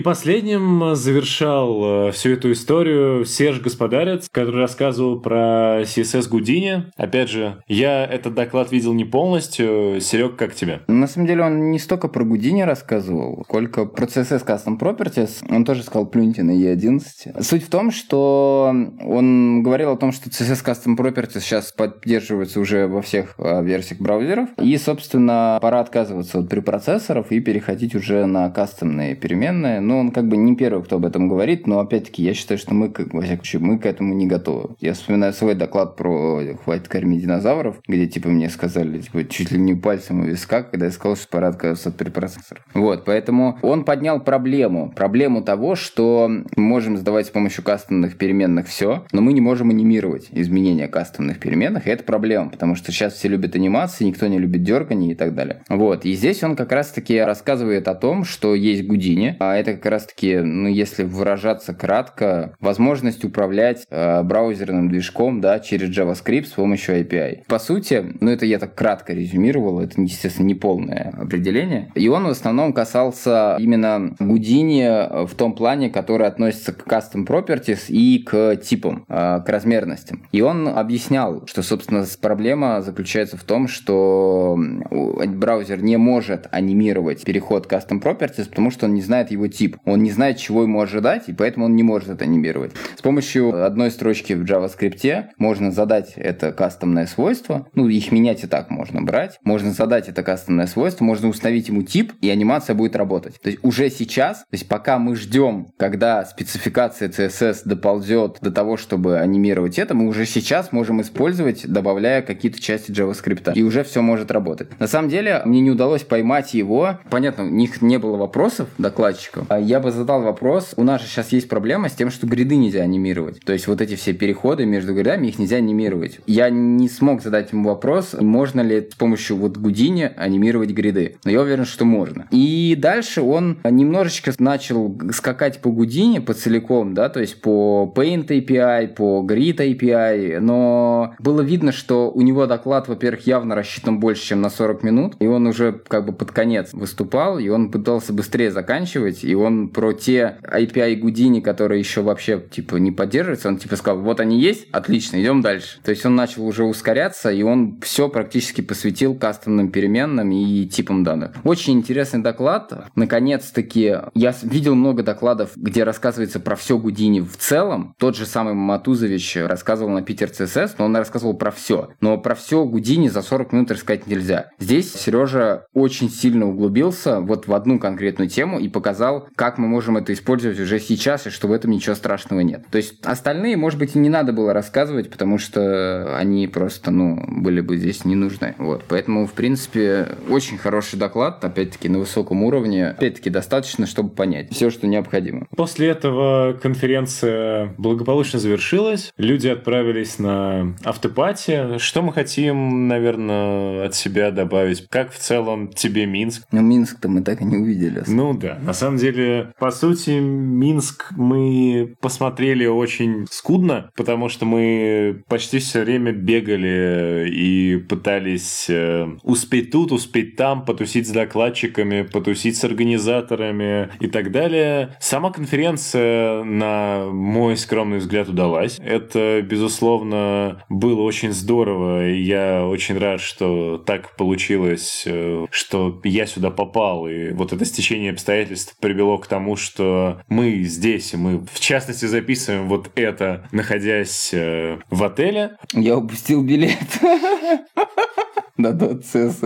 последним завершал э, всю эту историю Серж Господарец, который рассказывал про CSS Гудини. Опять же, я этот доклад видел не полностью. Серег, как тебе? На самом деле он не столько про Гудини рассказывал, сколько про CSS Custom Properties. Он тоже сказал плюньте на E11. Суть в том, что он говорил о том, что CSS Custom Properties сейчас поддерживаются уже во всех э, версиях браузеров. И, собственно, пора отказываться от препроцессоров и переходить уже на кастомные переменные. Но он как бы не первый, кто об этом говорит, но опять-таки я считаю, что мы, во всяком случае, мы к этому не готовы. Я вспоминаю свой доклад про «Хватит кормить динозавров», где типа мне сказали типа, чуть ли не пальцем у виска, когда я сказал, что пора отказываться от препроцессоров. Вот, поэтому он поднял проблему. Проблему того, что мы можем сдавать с помощью кастомных переменных все, но мы не можем анимировать изменения кастомных переменных, и это проблема, потому что сейчас все любят анимации, никто не любит дергание и так далее. Вот, и здесь он как раз-таки рассказывает о том, что есть Гудини, а это как раз-таки, ну, если выражаться кратко, возможность управлять э, браузерным движком, да, через JavaScript с помощью API. По сути, ну, это я так кратко резюмировал, это, естественно, не полное определение, и он в основном касался именно Гудини в том плане, который относится к custom properties и к типам, э, к размерностям. И он объяснял, что, собственно, проблема заключается в том, что браузер не может анимировать переход custom properties, потому что он не знает его тип. Он не знает, чего ему ожидать, и поэтому он не может это анимировать. С помощью одной строчки в JavaScript можно задать это кастомное свойство. Ну, их менять и так можно брать. Можно задать это кастомное свойство, можно установить ему тип, и анимация будет работать. То есть уже сейчас, то есть пока мы ждем, когда спецификация CSS доползет до того, чтобы анимировать это, мы уже сейчас можем использовать, добавляя какие-то части JavaScript. И уже все может работать. На самом деле, мне не удалось поймать его. Понятно, у них не было вопросов докладчиков. А я бы задал вопрос. У нас же сейчас есть проблема с тем, что гриды нельзя анимировать. То есть вот эти все переходы между гридами, их нельзя анимировать. Я не смог задать ему вопрос, можно ли с помощью вот Гудини анимировать гриды. Но я уверен, что можно. И дальше он немножечко начал скакать по Гудини, по целиком, да, то есть по Paint API, по Grid API, но было видно, что у него доклад, во-первых, явно рассчитан больше, чем на 40 минут, и он уже как бы под конец выступал, и он пытался быстрее заканчивать, и он про те API Гудини, которые еще вообще типа не поддерживаются, он типа сказал, вот они есть, отлично, идем дальше. То есть он начал уже ускоряться, и он все практически посвятил кастомным переменным и типам данных. Очень интересный доклад. Наконец-таки, я видел много докладов, где рассказывается про все Гудини в целом. Тот же самый Матузович рассказывал на Питер CSS, но он рассказывал про все. Но про все Гудини за 40 минут рассказать нельзя. Здесь Сережа очень сильно углубился вот в одну конкретную тему и показал, как мы можем это использовать уже сейчас, и что в этом ничего страшного нет. То есть остальные, может быть, и не надо было рассказывать, потому что они просто, ну, были бы здесь не нужны. Вот. Поэтому, в принципе, очень хороший доклад, опять-таки, на высоком уровне. Опять-таки, достаточно, чтобы понять все, что необходимо. После этого конференция благополучно завершилась. Люди отправились на автопати. Что мы хотим, наверное, от себя добавить? Как в целом тебе Минск? Ну, Минск-то мы так и не увидели. Ну да. На самом деле, по сути, Минск мы посмотрели очень скудно, потому что мы почти все время бегали и пытались э, успеть тут, успеть там, потусить с докладчиками, потусить с организаторами и так далее. Сама конференция, на мой скромный взгляд, удалась. Это, безусловно, было очень здорово, и я очень рад, что так получилось, э, что я сюда попал, и вот это стечение обстоятельств привело к тому, что мы здесь, мы, в частности, записываем вот это, находясь э, в отеле. Я упустил билет. [LAUGHS] Да, да, ЦС.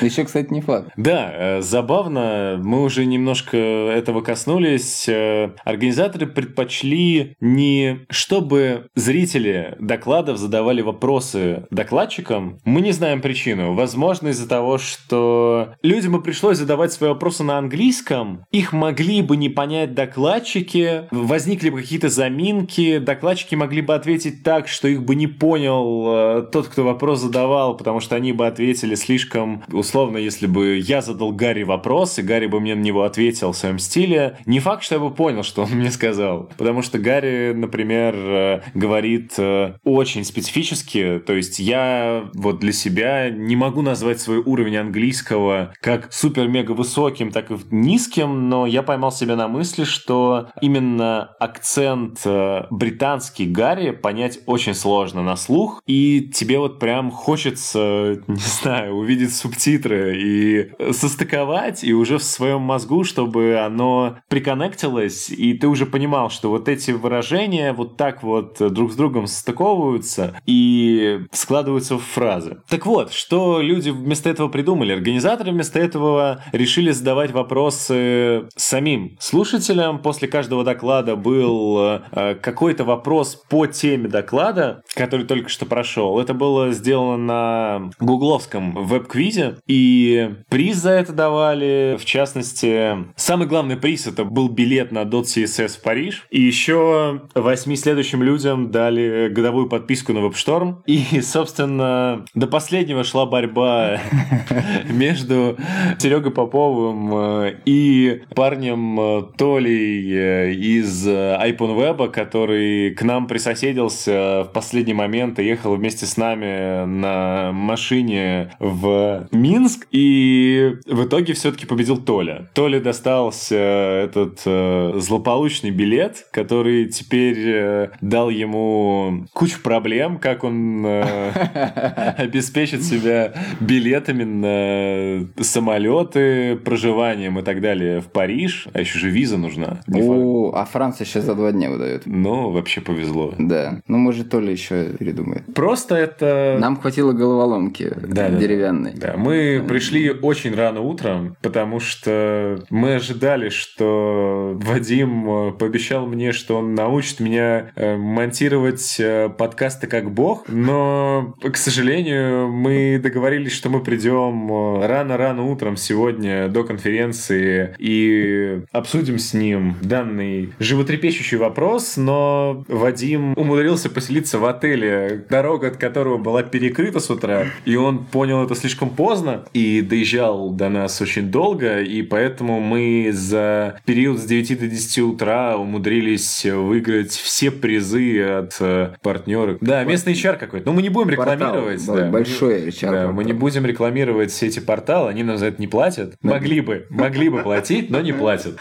Еще, кстати, не факт. Да, э, забавно, мы уже немножко этого коснулись. Э, организаторы предпочли не чтобы зрители докладов задавали вопросы докладчикам. Мы не знаем причину. Возможно, из-за того, что людям бы пришлось задавать свои вопросы на английском, их могли бы не понять докладчики, возникли бы какие-то заминки, докладчики могли бы ответить так, что их бы не понял э, тот, кто вопрос задавал, потому что они бы ответили слишком условно, если бы я задал Гарри вопрос, и Гарри бы мне на него ответил в своем стиле, не факт, что я бы понял, что он мне сказал. Потому что Гарри, например, э, говорит э, очень специфически, то есть я вот для себя не могу назвать свой уровень английского как супер-мега высоким, так и низким, но я поймал себя на мысли, что именно акцент э, британский Гарри понять очень сложно на слух, и тебе вот прям хочется, не знаю, увидеть субтитры и состыковать, и уже в своем мозгу, чтобы оно приконнектилось, и ты уже понимал, что вот эти выражения вот так вот друг с другом состыковываются и складываются в фразы. Так вот, что люди вместо этого придумали? Организаторы вместо этого решили задавать вопросы самим слушателям. После каждого доклада был э, какой-то вопрос по теме доклада, который только что прошел. Это было сделано на Google гугловском веб-квизе, и приз за это давали. В частности, самый главный приз это был билет на .css в Париж, и еще восьми следующим людям дали годовую подписку на WebStorm. И, собственно, до последнего шла борьба [LAUGHS] между Серегой Поповым э, и парнем э, Толей э, из iPhone Web, который к нам присоседился в последний момент и ехал вместе с нами на машине машине в Минск, и в итоге все-таки победил Толя. Толе достался этот э, злополучный билет, который теперь э, дал ему кучу проблем, как он э, [LAUGHS] обеспечит себя билетами на самолеты, проживанием и так далее в Париж, а еще же виза нужна. О, а Франция сейчас за два дня выдает. Ну, вообще повезло. Да. Ну, может, Толя еще передумает. Просто это... Нам хватило головоломки да, деревянный. Да, мы пришли очень рано утром, потому что мы ожидали, что Вадим э, пообещал мне, что он научит меня э, монтировать э, подкасты как бог, но, к сожалению, мы договорились, что мы придем рано-рано утром сегодня до конференции и обсудим с ним данный животрепещущий вопрос, но Вадим умудрился поселиться в отеле, дорога от которого была перекрыта с утра, и он понял это слишком поздно и доезжал до нас очень долго, и поэтому мы за период с 9 до 10 утра умудрились выиграть все призы от э, партнеров. Да, местный HR какой-то. Но мы не будем рекламировать. Портал, да. Большой HR. Да, мы не будем рекламировать все эти порталы, они нам за это не платят. Да. Могли бы, могли бы платить, но не платят.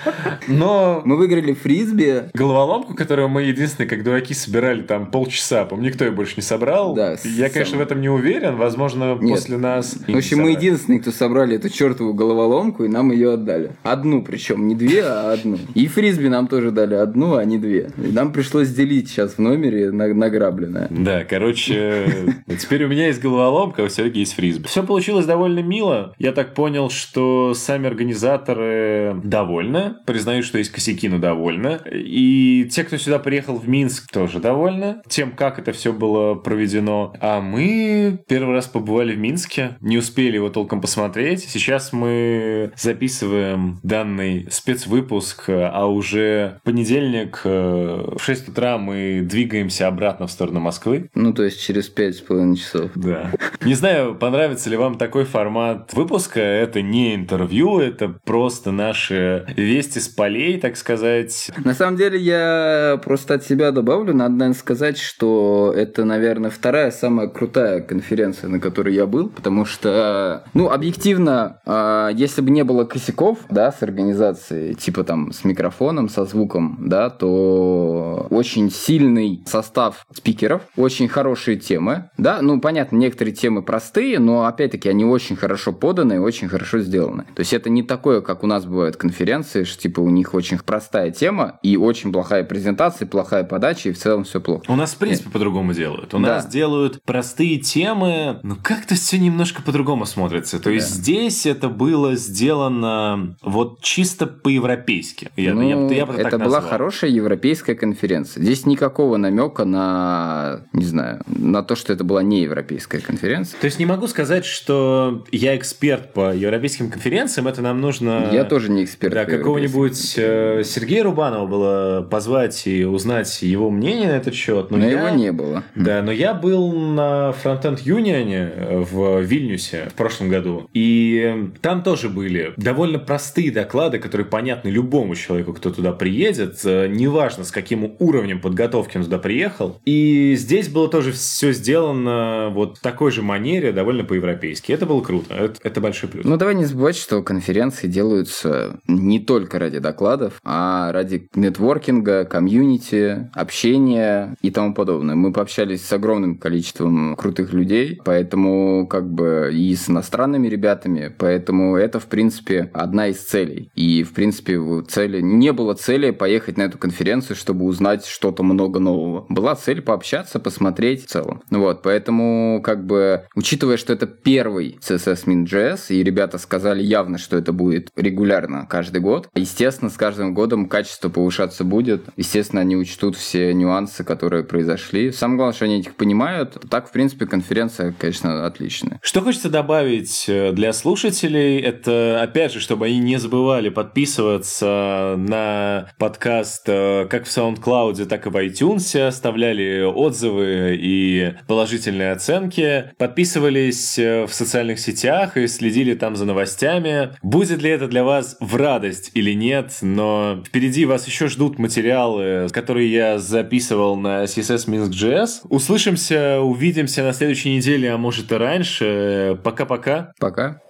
Но... Мы выиграли фрисби. Головоломку, которую мы единственные, как дураки, собирали там полчаса. По-моему, никто ее больше не собрал. Да, Я, конечно, сам... в этом не уверен. Возможно, Нет, после нас... В общем, мы единственные, кто собрали эту чертову головоломку, и нам ее отдали. Одну причем, не две, а одну. И фрисби нам тоже дали одну, а не две. И нам пришлось делить сейчас в номере награбленное. Да, короче, теперь у меня есть головоломка, а у Сереги есть фрисби. Все получилось довольно мило. Я так понял, что сами организаторы довольны, признают, что есть косяки, но довольны. И те, кто сюда приехал в Минск, тоже довольны тем, как это все было проведено. А мы первый раз побывали в Минске не успели его толком посмотреть. Сейчас мы записываем данный спецвыпуск, а уже понедельник э, в 6 утра мы двигаемся обратно в сторону Москвы. Ну, то есть через пять с половиной часов. Да. Не знаю, понравится ли вам такой формат выпуска. Это не интервью, это просто наши вести с полей, так сказать. На самом деле, я просто от себя добавлю. Надо, наверное, сказать, что это, наверное, вторая самая крутая конференция, на которой я был, потому что, ну, объективно, а, если бы не было косяков, да, с организацией, типа там с микрофоном, со звуком, да, то очень сильный состав спикеров, очень хорошие темы, да, ну, понятно, некоторые темы простые, но, опять-таки, они очень хорошо поданы, очень хорошо сделаны. То есть это не такое, как у нас бывают конференции, что, типа, у них очень простая тема и очень плохая презентация, плохая подача, и в целом все плохо. У нас, в принципе, по-другому делают. У да. нас делают простые темы, но как-то все немножко по-другому смотрится. То есть да. здесь это было сделано вот чисто по-европейски. Я, ну, я, я, я это была хорошая европейская конференция. Здесь никакого намека на, не знаю, на то, что это была не европейская конференция. То есть не могу сказать, что я эксперт по европейским конференциям. Это нам нужно... Я тоже не эксперт. Да, какого-нибудь э, Сергея Рубанова было позвать и узнать его мнение на этот счет. Но, но я... его не было. Да, но я был на Frontend Union в Вильнюсе в прошлом году. И там тоже были довольно простые доклады, которые понятны любому человеку, кто туда приедет. Э, неважно, с каким уровнем подготовки он туда приехал. И здесь было тоже все сделано вот в такой же манере, довольно по-европейски. Это было круто. Это, это большой плюс. Ну, давай не забывать, что конференции делаются не только ради докладов, а ради нетворкинга, комьюнити, общения и тому подобное. Мы пообщались с огромным количеством крутых людей, поэтому как бы и с иностранными ребятами, поэтому это, в принципе, одна из целей. И, в принципе, цели не было цели поехать на эту конференцию, чтобы узнать что-то много нового. Была цель пообщаться, посмотреть в целом. Вот, поэтому, как бы, учитывая, что это первый CSS Min.js, и ребята сказали явно, что это будет регулярно каждый год, естественно, с каждым годом качество повышаться будет. Естественно, они учтут все нюансы, которые произошли. Самое главное, что они этих понимают. Так, в принципе, конференция, конечно, отличная. Что хочется добавить э, для слушателей, это, опять же, чтобы они не забывали подписываться на подкаст э, как в SoundCloud, так и в iTunes, оставляли отзывы и положительные оценки, подписывались э, в социальных сетях и следили там за новостями. Будет ли это для вас в радость или нет, но впереди вас еще ждут материалы, которые я записывал на CSS Minsk.js. Услышимся, увидимся на следующей неделе, а может и раньше. Пока-пока. Пока. -пока. Пока.